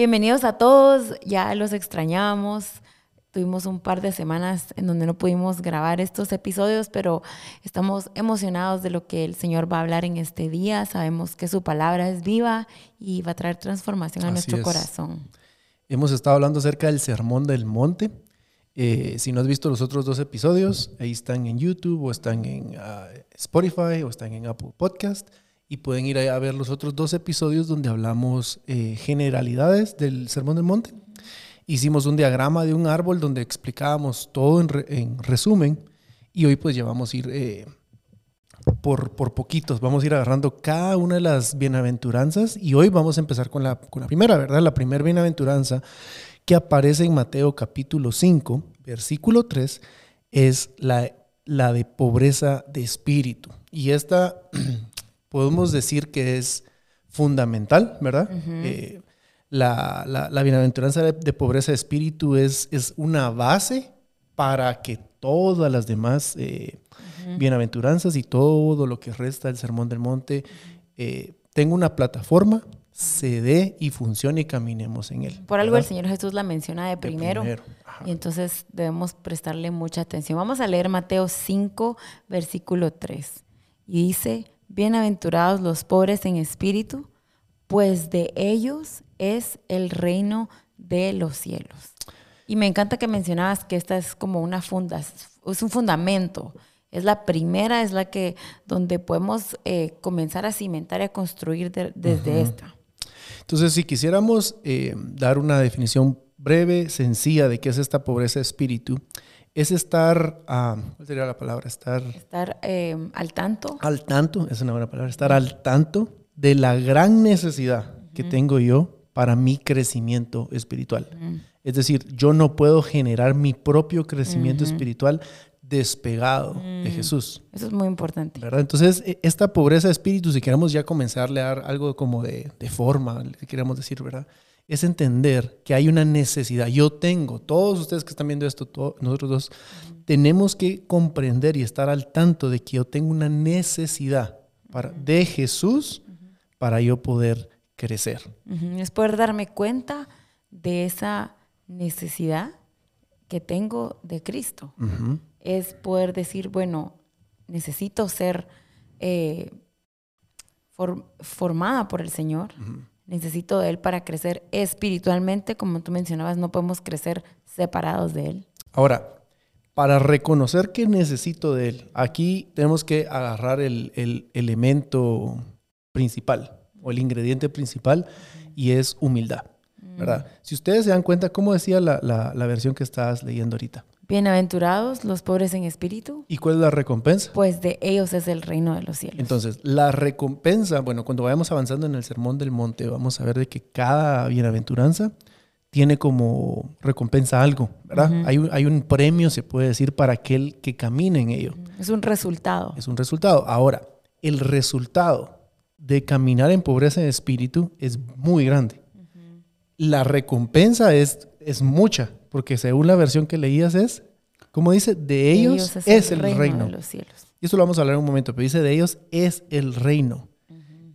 Bienvenidos a todos, ya los extrañamos. Tuvimos un par de semanas en donde no pudimos grabar estos episodios, pero estamos emocionados de lo que el Señor va a hablar en este día. Sabemos que su palabra es viva y va a traer transformación a nuestro corazón. Hemos estado hablando acerca del Sermón del Monte. Eh, si no has visto los otros dos episodios, ahí están en YouTube o están en ah, Spotify o están en Apple Podcast y pueden ir a ver los otros dos episodios donde hablamos eh, generalidades del Sermón del Monte. Hicimos un diagrama de un árbol donde explicábamos todo en, resumen y hoy pues ya vamos a ir eh, por, por poquitos, vamos a ir agarrando cada una de las bienaventuranzas y hoy vamos a empezar con la, con la primera, ¿verdad? La primera bienaventuranza que aparece en Mateo capítulo 5, versículo 3, es la, la de pobreza de espíritu. Y esta podemos decir que es fundamental, ¿verdad? Eh, la, la, bienaventuranza de, pobreza de espíritu es, es una base para que todas las demás eh, bienaventuranzas y todo lo que resta del Sermón del Monte eh, tenga una plataforma, se dé y funcione y caminemos en él. Por algo el Señor Jesús la menciona de primero. y entonces debemos prestarle mucha atención. Vamos a leer Mateo 5, versículo 3. Y dice, Bienaventurados los pobres en espíritu, pues de ellos es el reino de los cielos. Y me encanta que mencionabas que esta es como una funda, es un fundamento. Es la primera, es la que donde podemos eh, comenzar a cimentar y a construir desde esta. Entonces, si quisiéramos eh, dar una definición breve, sencilla de qué es esta pobreza de espíritu, es estar, ah, ¿cuál sería la palabra? Estar, estar eh, al tanto. Al tanto, es una buena palabra, estar al tanto de la gran necesidad que tengo yo para mi crecimiento espiritual. Es decir, yo no puedo generar mi propio crecimiento espiritual despegado de Jesús. Eso es muy importante. ¿verdad? Entonces, e, esta pobreza de espíritu, si queremos ya comenzarle a dar algo como de, de forma, si queremos decir, ¿verdad? Es entender que hay una necesidad. Yo tengo, todos ustedes que están viendo esto, nosotros dos, tenemos que comprender y estar al tanto de que yo tengo una necesidad para, de Jesús para yo poder crecer. Es poder darme cuenta de esa necesidad que tengo de Cristo. Es poder decir, bueno, necesito ser eh, formada por el Señor necesito de Él para crecer espiritualmente, como tú mencionabas, no podemos crecer separados de Él. Ahora, para reconocer que necesito de Él, aquí tenemos que agarrar el, elemento principal o el ingrediente principal y es humildad. ¿verdad? Mm. Si ustedes se dan cuenta, ¿cómo decía la, la versión que estabas leyendo ahorita? Bienaventurados los pobres en espíritu. ¿Y cuál es la recompensa? Pues de ellos es el reino de los cielos. Entonces, la recompensa, bueno, cuando vayamos avanzando en el Sermón del Monte, vamos a ver de que cada bienaventuranza tiene como recompensa algo, ¿verdad? hay, un, hay, un, premio, se puede decir, para aquel que camine en ello. Es un resultado. Es un resultado. Ahora, el resultado de caminar en pobreza de espíritu es muy grande. La recompensa es, es mucha, porque según la versión que leías es, como dice, de ellos, es, el, reino. De los cielos. Y eso lo vamos a hablar en un momento, pero dice de ellos es el reino.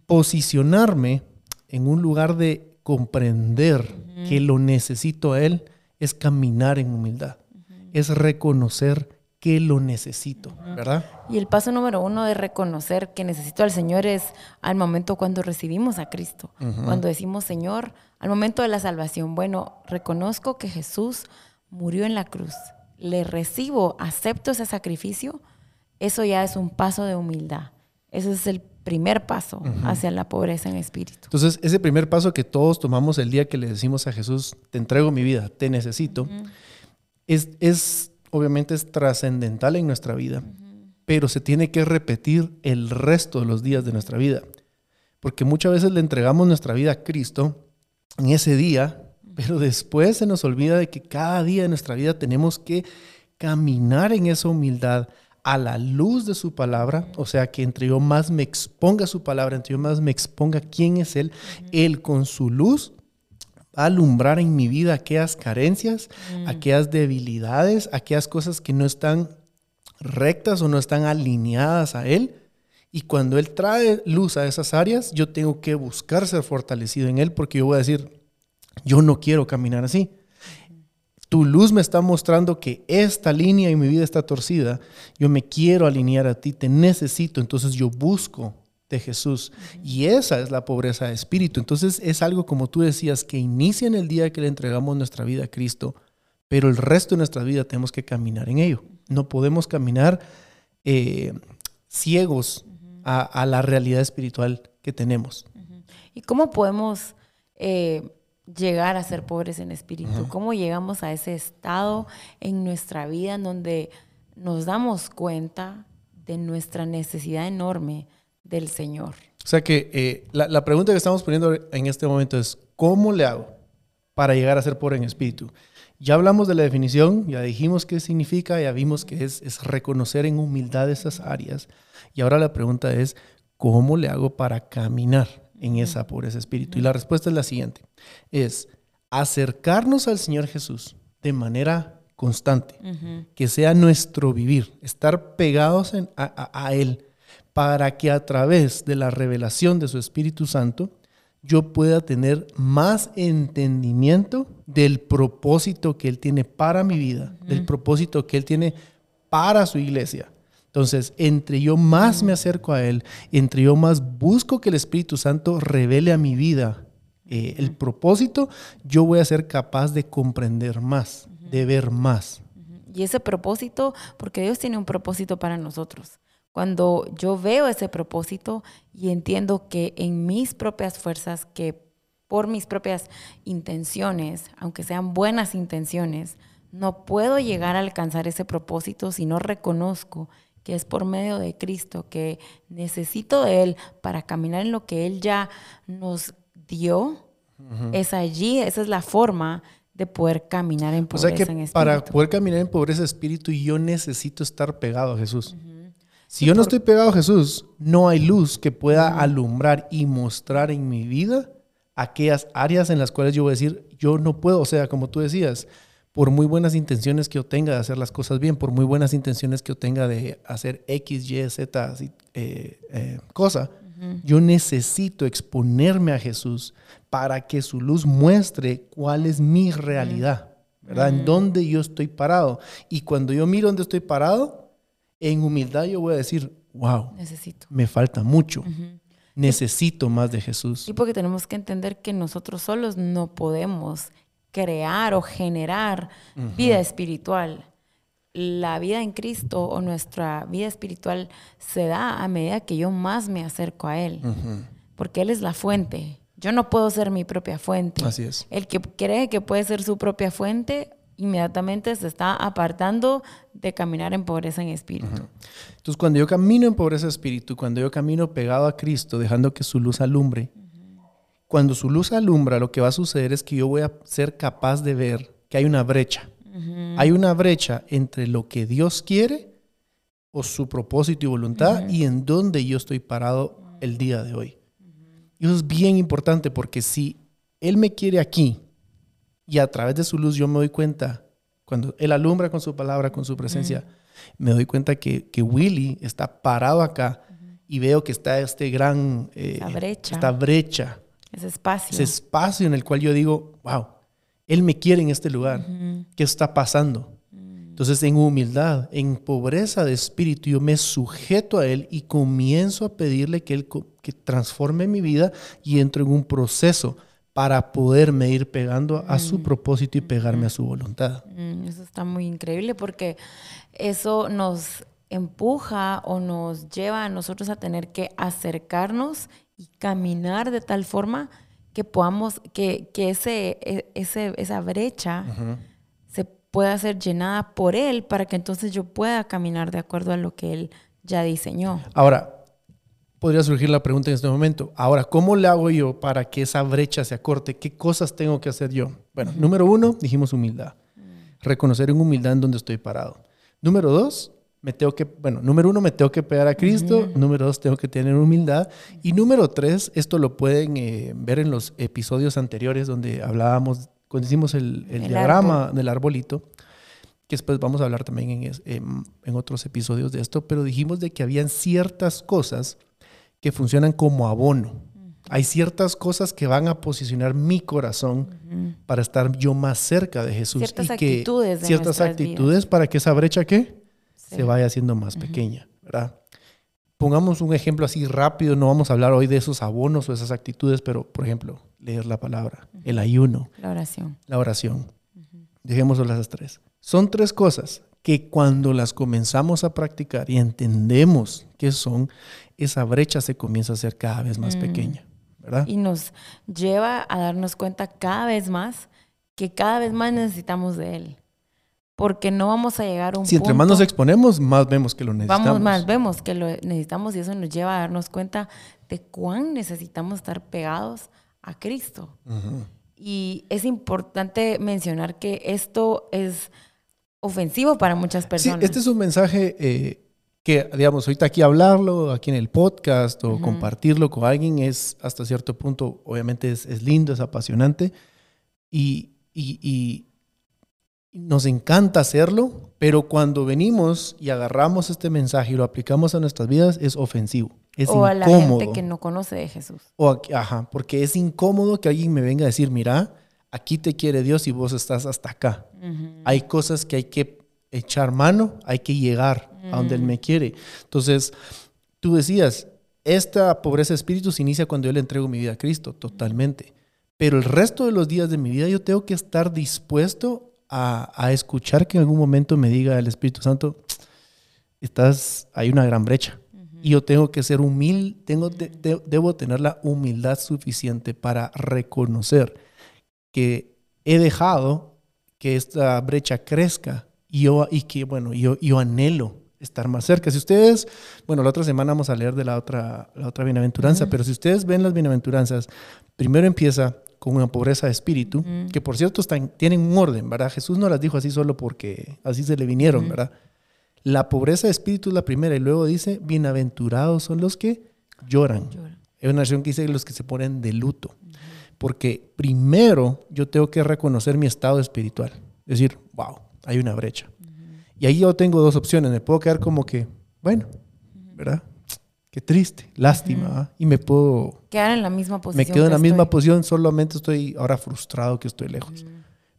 Posicionarme en un lugar de comprender que lo necesito a Él es caminar en humildad, es reconocer que lo necesito, ¿verdad? Y el paso número uno de reconocer que necesito al Señor es al momento cuando recibimos a Cristo, cuando decimos Señor, al momento de la salvación, bueno, reconozco que Jesús murió en la cruz, le recibo, acepto ese sacrificio, eso ya es un paso de humildad. Ese es el primer paso hacia la pobreza en espíritu. Entonces, ese primer paso que todos tomamos el día que le decimos a Jesús, te entrego mi vida, te necesito, es, es, obviamente es trascendental en nuestra vida, pero se tiene que repetir el resto de los días de nuestra vida. Porque muchas veces le entregamos nuestra vida a Cristo en ese día, pero después se nos olvida de que cada día de nuestra vida tenemos que caminar en esa humildad a la luz de su palabra, o sea, que entre yo más me exponga su palabra, entre yo más me exponga quién es Él, Él con su luz alumbrar en mi vida aquellas carencias, mm. aquellas debilidades, aquellas cosas que no están rectas o no están alineadas a Él. Y cuando Él trae luz a esas áreas, yo tengo que buscar ser fortalecido en Él porque yo voy a decir, Yo no quiero caminar así. Tu luz me está mostrando que esta línea en mi vida está torcida. Yo me quiero alinear a ti, te necesito. Entonces yo busco de Jesús. Y esa es la pobreza de espíritu. Entonces es algo como tú decías, que inicia en el día que le entregamos nuestra vida a Cristo, pero el resto de nuestra vida tenemos que caminar en ello. No podemos caminar eh, ciegos a, la realidad espiritual que tenemos. ¿Y cómo podemos eh, llegar a ser pobres en espíritu? ¿Cómo llegamos a ese estado en nuestra vida en donde nos damos cuenta de nuestra necesidad enorme del Señor? O sea que eh, la, pregunta que estamos poniendo en este momento es, ¿cómo le hago para llegar a ser pobre en espíritu? Ya hablamos de la definición, ya dijimos qué significa, ya vimos que es, es reconocer en humildad esas áreas. Y ahora la pregunta es, ¿cómo le hago para caminar en esa pobreza espíritu? Y la respuesta es la siguiente, es acercarnos al Señor Jesús de manera constante, que sea nuestro vivir, estar pegados a, Él, para que a través de la revelación de su Espíritu Santo, yo pueda tener más entendimiento del propósito que Él tiene para mi vida, del propósito que Él tiene para su iglesia. Entonces, entre yo más me acerco a Él, entre yo más busco que el Espíritu Santo revele a mi vida eh, el propósito, yo voy a ser capaz de comprender más, de ver más. Y ese propósito, porque Dios tiene un propósito para nosotros. Cuando yo veo ese propósito y entiendo que en mis propias fuerzas, que por mis propias intenciones, aunque sean buenas intenciones, no puedo llegar a alcanzar ese propósito si no reconozco que es por medio de Cristo, que necesito de Él para caminar en lo que Él ya nos dio, es allí, esa es la forma de poder caminar en pobreza o sea que en espíritu. Para poder caminar en pobreza de espíritu, yo necesito estar pegado a Jesús. Si yo no estoy pegado a Jesús, no hay luz que pueda alumbrar y mostrar en mi vida aquellas áreas en las cuales yo voy a decir, yo no puedo, o sea, como tú decías, por muy buenas intenciones que yo tenga de hacer las cosas bien, por muy buenas intenciones que yo tenga de hacer X, Y, Z eh, eh, cosa, yo necesito exponerme a Jesús para que su luz muestre cuál es mi realidad, ¿verdad? En dónde yo estoy parado. Y cuando yo miro dónde estoy parado, en humildad yo voy a decir, wow, necesito. me falta mucho. Necesito más de Jesús. Y porque tenemos que entender que nosotros solos no podemos crear o generar vida espiritual. La vida en Cristo o nuestra vida espiritual se da a medida que yo más me acerco a Él, porque Él es la fuente. Yo no puedo ser mi propia fuente. Así es. El que cree que puede ser su propia fuente, inmediatamente se está apartando de caminar en pobreza en espíritu. Entonces, cuando yo camino en pobreza en espíritu, cuando yo camino pegado a Cristo, dejando que su luz alumbre, cuando su luz alumbra, lo que va a suceder es que yo voy a ser capaz de ver que hay una brecha. Hay una brecha entre lo que Dios quiere o su propósito y voluntad y en donde yo estoy parado el día de hoy. Y eso es bien importante porque si Él me quiere aquí y a través de su luz yo me doy cuenta, cuando Él alumbra con su palabra, con su presencia, me doy cuenta que, que Willy está parado acá y veo que está este gran... Eh, brecha. Esta brecha ese espacio. Ese espacio en el cual yo digo, wow, Él me quiere en este lugar. ¿Qué está pasando? Entonces, en humildad, en pobreza de espíritu, yo me sujeto a Él y comienzo a pedirle que Él que transforme mi vida y entro en un proceso para poderme ir pegando a su propósito y pegarme a su voluntad. Eso está muy increíble porque eso nos empuja o nos lleva a nosotros a tener que acercarnos y caminar de tal forma que podamos, que, que ese, e, ese, esa brecha se pueda ser llenada por Él para que entonces yo pueda caminar de acuerdo a lo que Él ya diseñó. Ahora, podría surgir la pregunta en este momento. Ahora, ¿cómo le hago yo para que esa brecha se acorte? ¿Qué cosas tengo que hacer yo? Bueno, número uno, dijimos humildad. Reconocer en humildad en donde estoy parado. Número dos, me tengo que, bueno, número uno, me tengo que pegar a Cristo. Número dos, tengo que tener humildad. Y número tres, esto lo pueden eh, ver en los episodios anteriores donde hablábamos, cuando hicimos el, diagrama del arbolito, que después vamos a hablar también en, en, otros episodios de esto, pero dijimos de que habían ciertas cosas que funcionan como abono Hay ciertas cosas que van a posicionar mi corazón para estar yo más cerca de Jesús. Ciertas y actitudes. Que, ciertas actitudes para que esa brecha ¿qué? se vaya haciendo más pequeña, ¿verdad? Pongamos un ejemplo así rápido, no vamos a hablar hoy de esos abonos o esas actitudes, pero por ejemplo, leer la palabra, el ayuno, la oración. La oración. Dejemos las tres. Son tres cosas que cuando las comenzamos a practicar y entendemos qué son, esa brecha se comienza a hacer cada vez más mm. pequeña, ¿verdad? Y nos lleva a darnos cuenta cada vez más que cada vez más necesitamos de Él. Porque no vamos a llegar a un Si entre más nos exponemos, más vemos que lo necesitamos. Vamos, más vemos que lo necesitamos y eso nos lleva a darnos cuenta de cuán necesitamos estar pegados a Cristo. Y es importante mencionar que esto es ofensivo para muchas personas. Sí, este es un mensaje eh, que, digamos, ahorita aquí hablarlo, aquí en el podcast o compartirlo con alguien es hasta cierto punto, obviamente es, lindo, es apasionante y, y, nos encanta hacerlo, pero cuando venimos y agarramos este mensaje y lo aplicamos a nuestras vidas es ofensivo. Es o a la gente que no conoce de Jesús. O, ajá, porque es incómodo que alguien me venga a decir, mira, aquí te quiere Dios y vos estás hasta acá. Hay cosas que hay que echar mano, hay que llegar a donde Él me quiere. Entonces, tú decías, esta pobreza de espíritu se inicia cuando yo le entrego mi vida a Cristo, totalmente. Pero el resto de los días de mi vida yo tengo que estar dispuesto a, escuchar que en algún momento me diga el Espíritu Santo, estás, hay una gran brecha. Y yo tengo que ser humilde, tengo, debo tener la humildad suficiente para reconocer que he dejado que esta brecha crezca y, yo, y que, bueno, yo, yo anhelo estar más cerca. Si ustedes, bueno, la otra semana vamos a leer de la otra, la otra bienaventuranza, pero si ustedes ven las bienaventuranzas, primero empieza con una pobreza de espíritu, que por cierto están, tienen un orden, ¿verdad? Jesús no las dijo así solo porque así se le vinieron, ¿verdad? La pobreza de espíritu es la primera y luego dice, bienaventurados son los que lloran. Es una nación que dice los que se ponen de luto. Porque primero yo tengo que reconocer mi estado espiritual. Es decir, wow, hay una brecha. Y ahí yo tengo dos opciones. Me puedo quedar como que, bueno, ¿verdad? Qué triste, lástima. Y me puedo... Quedar en la misma posición. Me quedo en la misma posición, solamente estoy ahora frustrado que estoy lejos.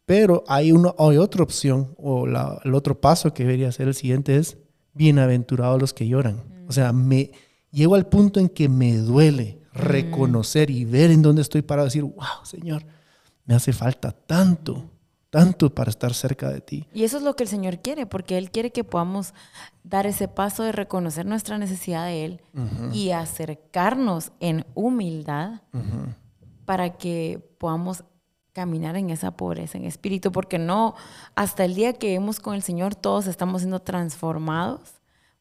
Pero hay, uno, hay otra opción, o el otro paso que debería ser el siguiente es, bienaventurados los que lloran. O sea, me llego al punto en que me duele, reconocer y ver en dónde estoy para decir, wow, Señor, me hace falta tanto, tanto para estar cerca de ti. Y eso es lo que el Señor quiere, porque Él quiere que podamos dar ese paso de reconocer nuestra necesidad de Él y acercarnos en humildad para que podamos caminar en esa pobreza en espíritu, porque no, hasta el día que vemos con el Señor, todos estamos siendo transformados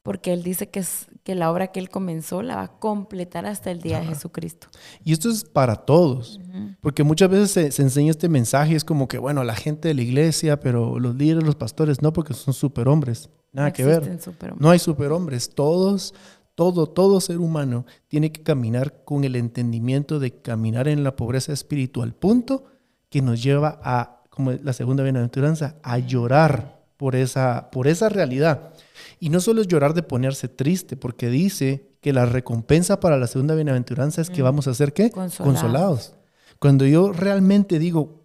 porque Él dice que, es, que la obra que Él comenzó la va a completar hasta el día de Jesucristo. Y esto es para todos, porque muchas veces se, enseña este mensaje, es como que, bueno, la gente de la iglesia, pero los líderes, los pastores, no, porque son superhombres, nada que ver. No hay superhombres, todos, todo, todo ser humano tiene que caminar con el entendimiento de caminar en la pobreza espiritual, punto que nos lleva a, como la segunda bienaventuranza, a llorar por esa, por esa realidad. Y no solo es llorar de ponerse triste, porque dice que la recompensa para la segunda bienaventuranza es que mm. vamos a ser qué? Consolados. Cuando yo realmente digo,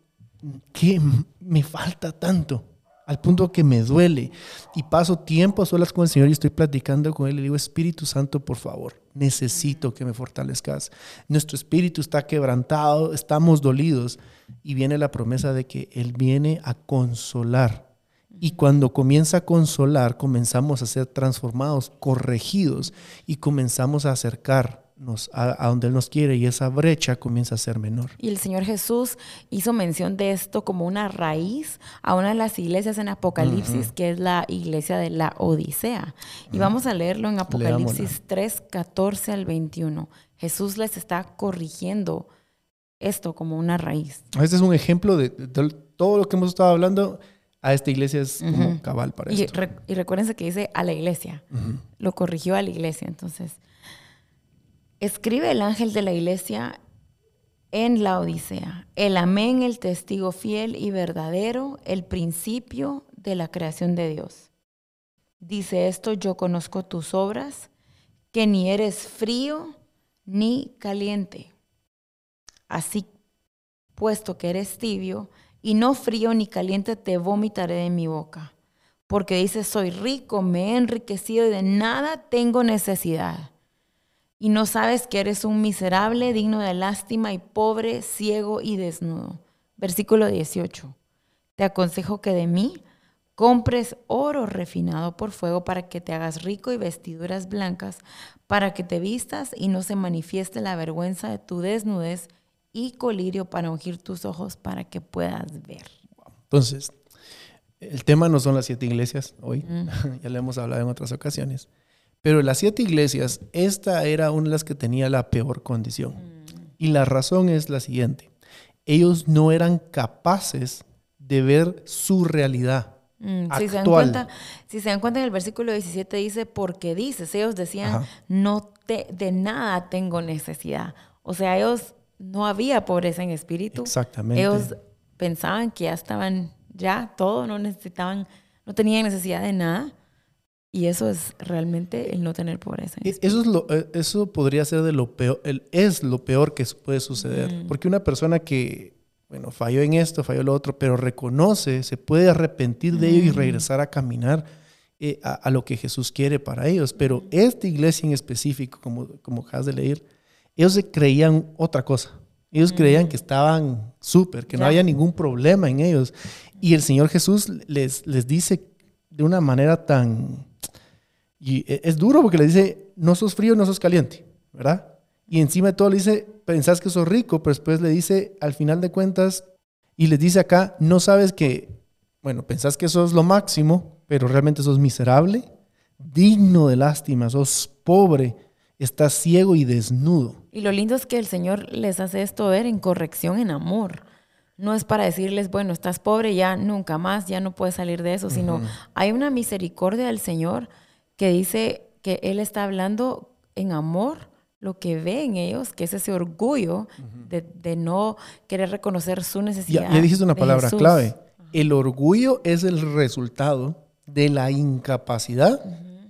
¿qué me falta tanto? Al punto que me duele y paso tiempo a solas con el Señor y estoy platicando con Él y le digo, Espíritu Santo, por favor, necesito que me fortalezcas. Nuestro espíritu está quebrantado, estamos dolidos y viene la promesa de que Él viene a consolar y cuando comienza a consolar, comenzamos a ser transformados, corregidos y comenzamos a acercarnos a, donde Él nos quiere y esa brecha comienza a ser menor. Y el Señor Jesús hizo mención de esto como una raíz a una de las iglesias en Apocalipsis, que es la iglesia de la Odisea. Y vamos a leerlo en Apocalipsis 3, 14 al 21. Jesús les está corrigiendo esto como una raíz. Este es un ejemplo de todo lo que hemos estado hablando a esta iglesia es como cabal para y esto. y recuérdense que dice a la iglesia. Lo corrigió a la iglesia. Entonces, escribe el ángel de la iglesia en la Odisea. El amén, el testigo fiel y verdadero, el principio de la creación de Dios. Dice esto, yo conozco tus obras, que ni eres frío ni caliente. así puesto que eres tibio, y no frío ni caliente te vomitaré de mi boca. Porque dices, soy rico, me he enriquecido y de nada tengo necesidad. Y no sabes que eres un miserable, digno de lástima y pobre, ciego y desnudo. Versículo 18. Te aconsejo que de mí compres oro refinado por fuego para que te hagas rico y vestiduras blancas, para que te vistas y no se manifieste la vergüenza de tu desnudez y colirio para ungir tus ojos para que puedas ver. Entonces, el tema no son las siete iglesias hoy, ya le hemos hablado en otras ocasiones, pero las siete iglesias, esta era una de las que tenía la peor condición. Y la razón es la siguiente, ellos no eran capaces de ver su realidad. Mm, si, se dan cuenta, si se dan cuenta en el versículo 17 dice, porque dices, ellos decían, no te, de nada tengo necesidad. O sea, ellos no había pobreza en espíritu. Exactamente. Ellos pensaban que ya estaban, ya todo, no necesitaban, no tenían necesidad de nada. Y eso es realmente el no tener pobreza. En eso, es lo, eh, eso podría ser de lo peor, el, es lo peor que puede suceder. Mm. Porque una persona que, bueno, falló en esto, falló en lo otro, pero reconoce, se puede arrepentir de ello y regresar a caminar eh, a, lo que Jesús quiere para ellos. Pero esta iglesia en específico, como, como acabas de leer, ellos creían otra cosa. Ellos creían que estaban súper, que no había ningún problema en ellos. Y el Señor Jesús les, les dice de una manera tan... Y e, es duro porque le dice, no sos frío, no sos caliente, ¿verdad? Y encima de todo le dice, pensás que sos rico, pero después le dice, al final de cuentas, y les dice acá, no sabes que, bueno, pensás que sos lo máximo, pero realmente sos miserable, digno de lástima, sos pobre, está ciego y desnudo. Y lo lindo es que el Señor les hace esto ver en corrección, en amor. No es para decirles, bueno, estás pobre, ya nunca más, ya no puedes salir de eso, sino hay una misericordia del Señor que dice que Él está hablando en amor lo que ve en ellos, que es ese orgullo de, no querer reconocer su necesidad. Ya, ya dijiste una palabra clave. El orgullo es el resultado de la incapacidad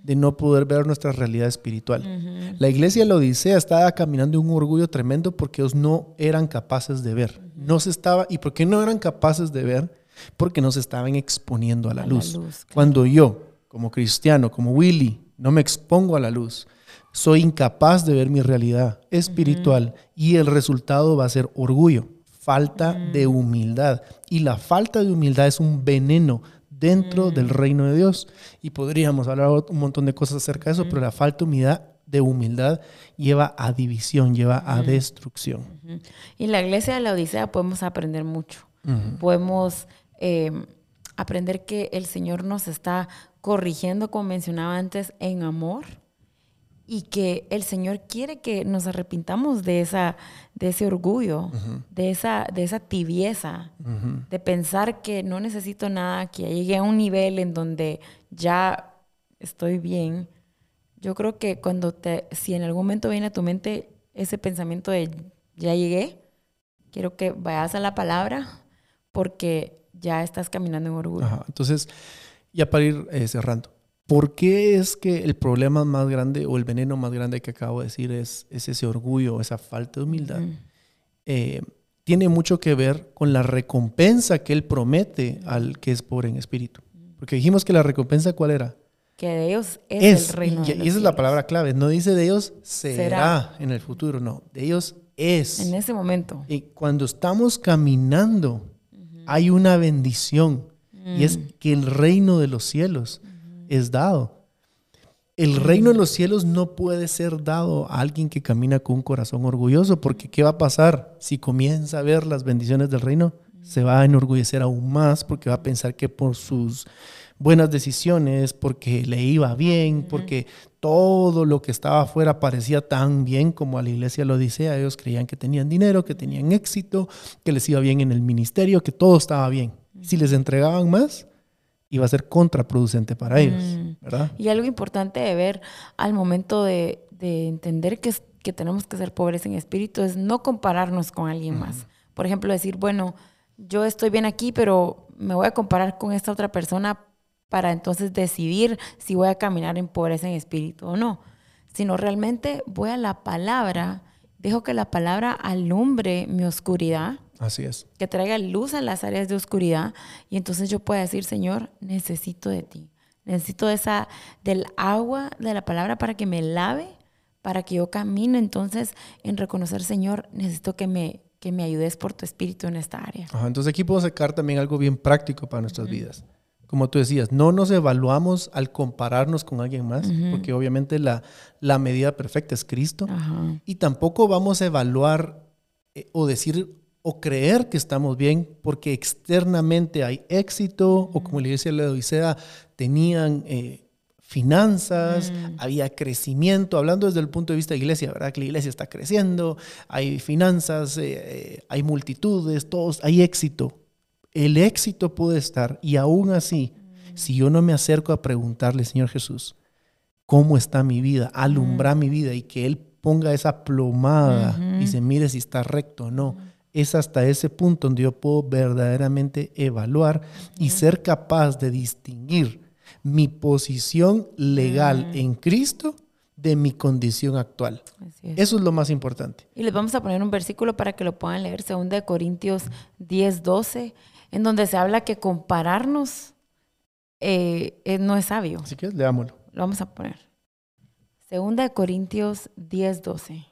de no poder ver nuestra realidad espiritual. La iglesia de la Odisea estaba caminando un orgullo tremendo porque ellos no eran capaces de ver. No se estaba, ¿y por qué no eran capaces de ver? Porque no se estaban exponiendo a la luz. Cuando yo, como cristiano, como Willy, no me expongo a la luz, soy incapaz de ver mi realidad espiritual y el resultado va a ser orgullo, falta de humildad. Y la falta de humildad es un veneno dentro del mm. reino de Dios. Y podríamos hablar un montón de cosas acerca de eso, pero la falta de humildad, de humildad lleva a división, lleva a destrucción. Y en la iglesia de la Odisea podemos aprender mucho. Podemos em, aprender que el Señor nos está corrigiendo, como mencionaba antes, en amor y que el Señor quiere que nos arrepintamos de, esa, de ese orgullo, de, esa, de esa tibieza, de pensar que no necesito nada, que ya llegué a un nivel en donde ya estoy bien. Yo creo que cuando te, si en algún momento viene a tu mente ese pensamiento de ya llegué, quiero que vayas a la palabra porque ya estás caminando en orgullo. Entonces, ya para ir eh, cerrando, ¿Por qué es que el problema más grande o el veneno más grande que acabo de decir es, ese orgullo, esa falta de humildad? Eh, tiene mucho que ver con la recompensa que él promete al que es pobre en espíritu. Porque dijimos que la recompensa, ¿cuál era? Que de ellos es, el reino. Y, esa es la palabra clave. No dice de ellos será, en el futuro, no. De ellos es. En ese momento. Y cuando estamos caminando, hay una bendición. Y es que el reino de los cielos es dado. El reino de los cielos no puede ser dado a alguien que camina con un corazón orgulloso, porque ¿qué va a pasar? Si comienza a ver las bendiciones del reino, se va a enorgullecer aún más porque va a pensar que por sus buenas decisiones, porque le iba bien, porque todo lo que estaba afuera parecía tan bien como a la iglesia lo dice, ellos creían que tenían dinero, que tenían éxito, que les iba bien en el ministerio, que todo estaba bien. Si les entregaban más, iba a ser contraproducente para ellos, mm. ¿verdad? Y algo importante de ver al momento de, entender que, que tenemos que ser pobres en espíritu es no compararnos con alguien más. Por ejemplo, decir, bueno, yo estoy bien aquí, pero me voy a comparar con esta otra persona para entonces decidir si voy a caminar en pobreza en espíritu o no. Sino realmente voy a la palabra dejo que la palabra alumbre mi oscuridad. Así es. Que traiga luz a las áreas de oscuridad y entonces yo pueda decir, Señor, necesito de ti. Necesito esa del agua de la palabra para que me lave, para que yo camine entonces en reconocer, Señor, necesito que me que me ayudes por tu espíritu en esta área. entonces aquí puedo sacar también algo bien práctico para nuestras vidas como tú decías, no nos evaluamos al compararnos con alguien más, porque obviamente la, la, medida perfecta es Cristo. Y tampoco vamos a evaluar eh, o decir o creer que estamos bien porque externamente hay éxito o como la iglesia de la Odisea tenían eh, finanzas, había crecimiento, hablando desde el punto de vista de iglesia, ¿verdad? Que la iglesia está creciendo, hay finanzas, eh, hay multitudes, todos, hay éxito. El éxito puede estar y aún así, si yo no me acerco a preguntarle, Señor Jesús, ¿cómo está mi vida? Alumbra mi vida y que Él ponga esa plomada y se mire si está recto o no. Es hasta ese punto donde yo puedo verdaderamente evaluar y ser capaz de distinguir mi posición legal en Cristo de mi condición actual. Eso es lo más importante. Y les vamos a poner un versículo para que lo puedan leer, 2 Corintios 10, 12 en donde se habla que compararnos eh, eh, no es sabio. Así que leámoslo. Lo vamos a poner. Segunda de Corintios 10, 12.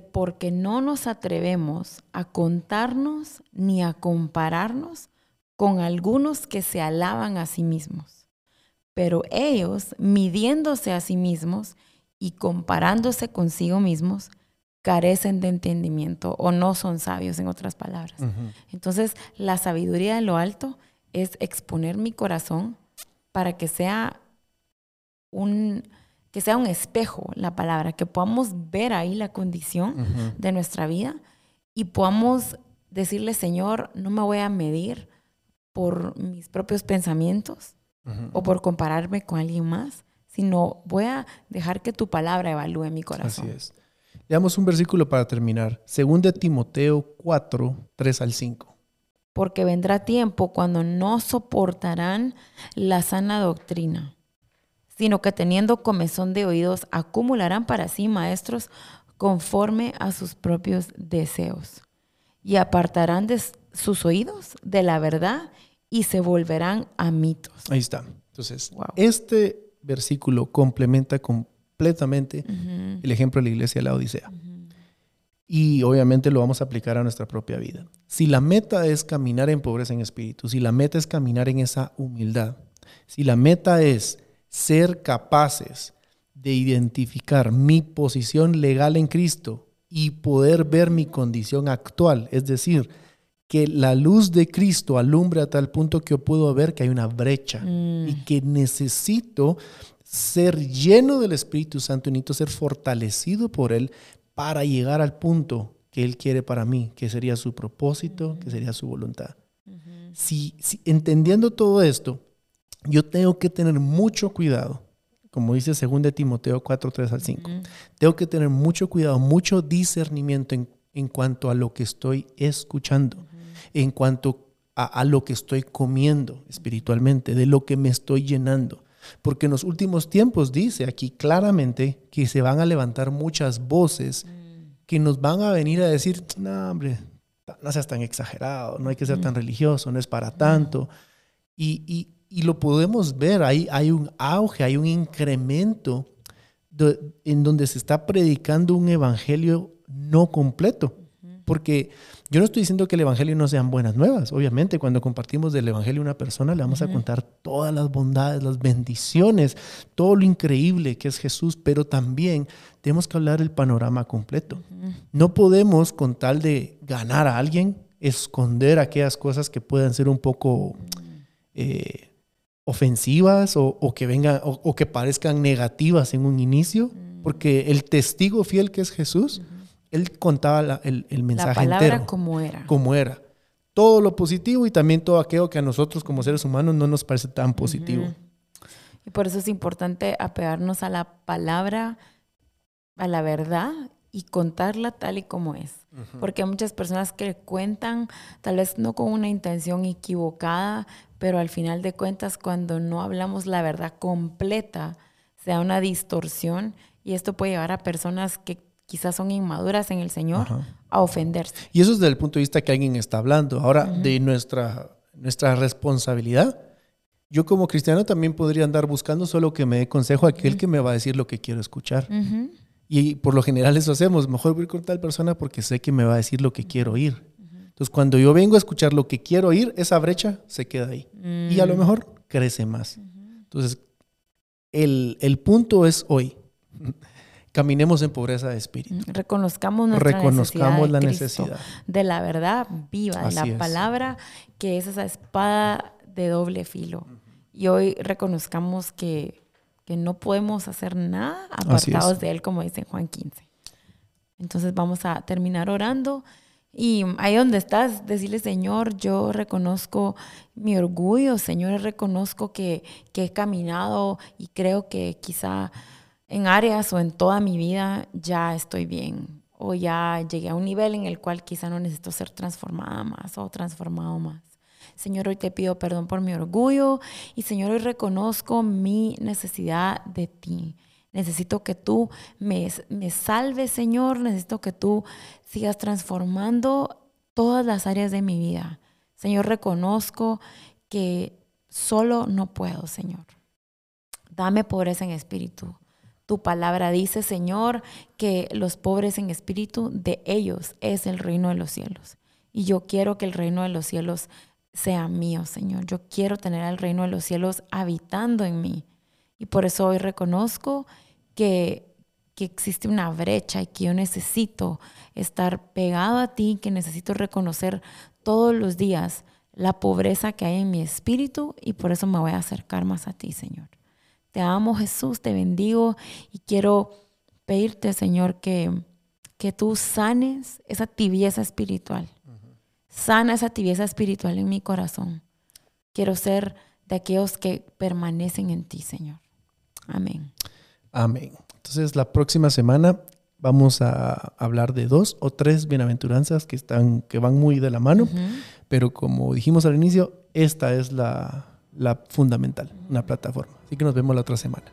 Porque no nos atrevemos a contarnos ni a compararnos con algunos que se alaban a sí mismos. Pero ellos, midiéndose a sí mismos y comparándose consigo mismos, carecen de entendimiento o no son sabios, en otras palabras. Entonces, la sabiduría de lo alto es exponer mi corazón para que sea un que sea un espejo la palabra, que podamos ver ahí la condición de nuestra vida y podamos decirle, Señor, no me voy a medir por mis propios pensamientos o por compararme con alguien más, sino voy a dejar que tu palabra evalúe mi corazón. Así es. Leamos un versículo para terminar. Según de Timoteo 4, 3 al 5. Porque vendrá tiempo cuando no soportarán la sana doctrina, sino que teniendo comezón de oídos acumularán para sí maestros conforme a sus propios deseos y apartarán de sus oídos de la verdad y se volverán a mitos. Ahí está. Entonces, este versículo complementa completamente el ejemplo de la iglesia de la Odisea. Y obviamente lo vamos a aplicar a nuestra propia vida. Si la meta es caminar en pobreza en espíritu, si la meta es caminar en esa humildad, si la meta es ser capaces de identificar mi posición legal en Cristo y poder ver mi condición actual, es decir, que la luz de Cristo alumbre a tal punto que yo puedo ver que hay una brecha mm. y que necesito ser lleno del Espíritu Santo, necesito ser fortalecido por Él para llegar al punto que Él quiere para mí, que sería su propósito, que sería su voluntad. si, entendiendo todo esto, yo tengo que tener mucho cuidado, como dice 2 Timoteo 4, 3 al 5, tengo que tener mucho cuidado, mucho discernimiento en, en cuanto a lo que estoy escuchando, en cuanto a, a lo que estoy comiendo espiritualmente, de lo que me estoy llenando. Porque en los últimos tiempos dice aquí claramente que se van a levantar muchas voces que nos van a venir a decir, no, hombre, no seas tan exagerado, no hay que ser tan religioso, no es para tanto. Y, lo podemos ver, hay, hay un auge, hay un incremento en donde se está predicando un evangelio no completo. Porque yo no estoy diciendo que el Evangelio no sean buenas nuevas. Obviamente, cuando compartimos del Evangelio a una persona, le vamos a contar todas las bondades, las bendiciones, todo lo increíble que es Jesús, pero también tenemos que hablar el panorama completo. No podemos, con tal de ganar a alguien, esconder aquellas cosas que puedan ser un poco eh, ofensivas o, que vengan o, que parezcan negativas en un inicio, porque el testigo fiel que es Jesús él contaba el, el, mensaje la palabra como era. Como era. Todo lo positivo y también todo aquello que a nosotros como seres humanos no nos parece tan positivo. Y por eso es importante apegarnos a la palabra, a la verdad y contarla tal y como es. Porque hay muchas personas que cuentan, tal vez no con una intención equivocada, pero al final de cuentas, cuando no hablamos la verdad completa, se da una distorsión y esto puede llevar a personas que quizás son inmaduras en el Señor a ofenderse. Y eso es desde el punto de vista que alguien está hablando. Ahora, de nuestra, nuestra responsabilidad, yo como cristiano también podría andar buscando solo que me dé consejo a aquel que me va a decir lo que quiero escuchar. Y por lo general eso hacemos. Mejor voy con tal persona porque sé que me va a decir lo que quiero oír. Entonces, cuando yo vengo a escuchar lo que quiero oír, esa brecha se queda ahí. Y a lo mejor crece más. Entonces, el, el punto es hoy. Caminemos en pobreza de espíritu. Reconozcamos nuestra Reconozcamos necesidad la necesidad. De la verdad viva, de la palabra que es esa espada de doble filo. Y hoy reconozcamos que, que no podemos hacer nada apartados de Él, como dice Juan 15. Entonces vamos a terminar orando. Y ahí donde estás, decirle, Señor, yo reconozco mi orgullo, Señor, reconozco que, que he caminado y creo que quizá en áreas o en toda mi vida ya estoy bien o ya llegué a un nivel en el cual quizá no necesito ser transformada más o transformado más. Señor, hoy te pido perdón por mi orgullo y Señor, hoy reconozco mi necesidad de ti. Necesito que tú me, salves, Señor. Necesito que tú sigas transformando todas las áreas de mi vida. Señor, reconozco que solo no puedo, Señor. Dame pobreza en espíritu. Tu palabra dice, Señor, que los pobres en espíritu, de ellos es el reino de los cielos. Y yo quiero que el reino de los cielos sea mío, Señor. Yo quiero tener el reino de los cielos habitando en mí. Y por eso hoy reconozco que, que existe una brecha y que yo necesito estar pegado a ti, que necesito reconocer todos los días la pobreza que hay en mi espíritu y por eso me voy a acercar más a ti, Señor. Te amo Jesús, te bendigo y quiero pedirte, Señor, que, que tú sanes esa tibieza espiritual. Sana esa tibieza espiritual en mi corazón. Quiero ser de aquellos que permanecen en ti, Señor. Amén. Amén. Entonces, la próxima semana vamos a hablar de dos o tres bienaventuranzas que, están, que van muy de la mano, pero como dijimos al inicio, esta es la, la fundamental, una plataforma. Así que nos vemos la otra semana.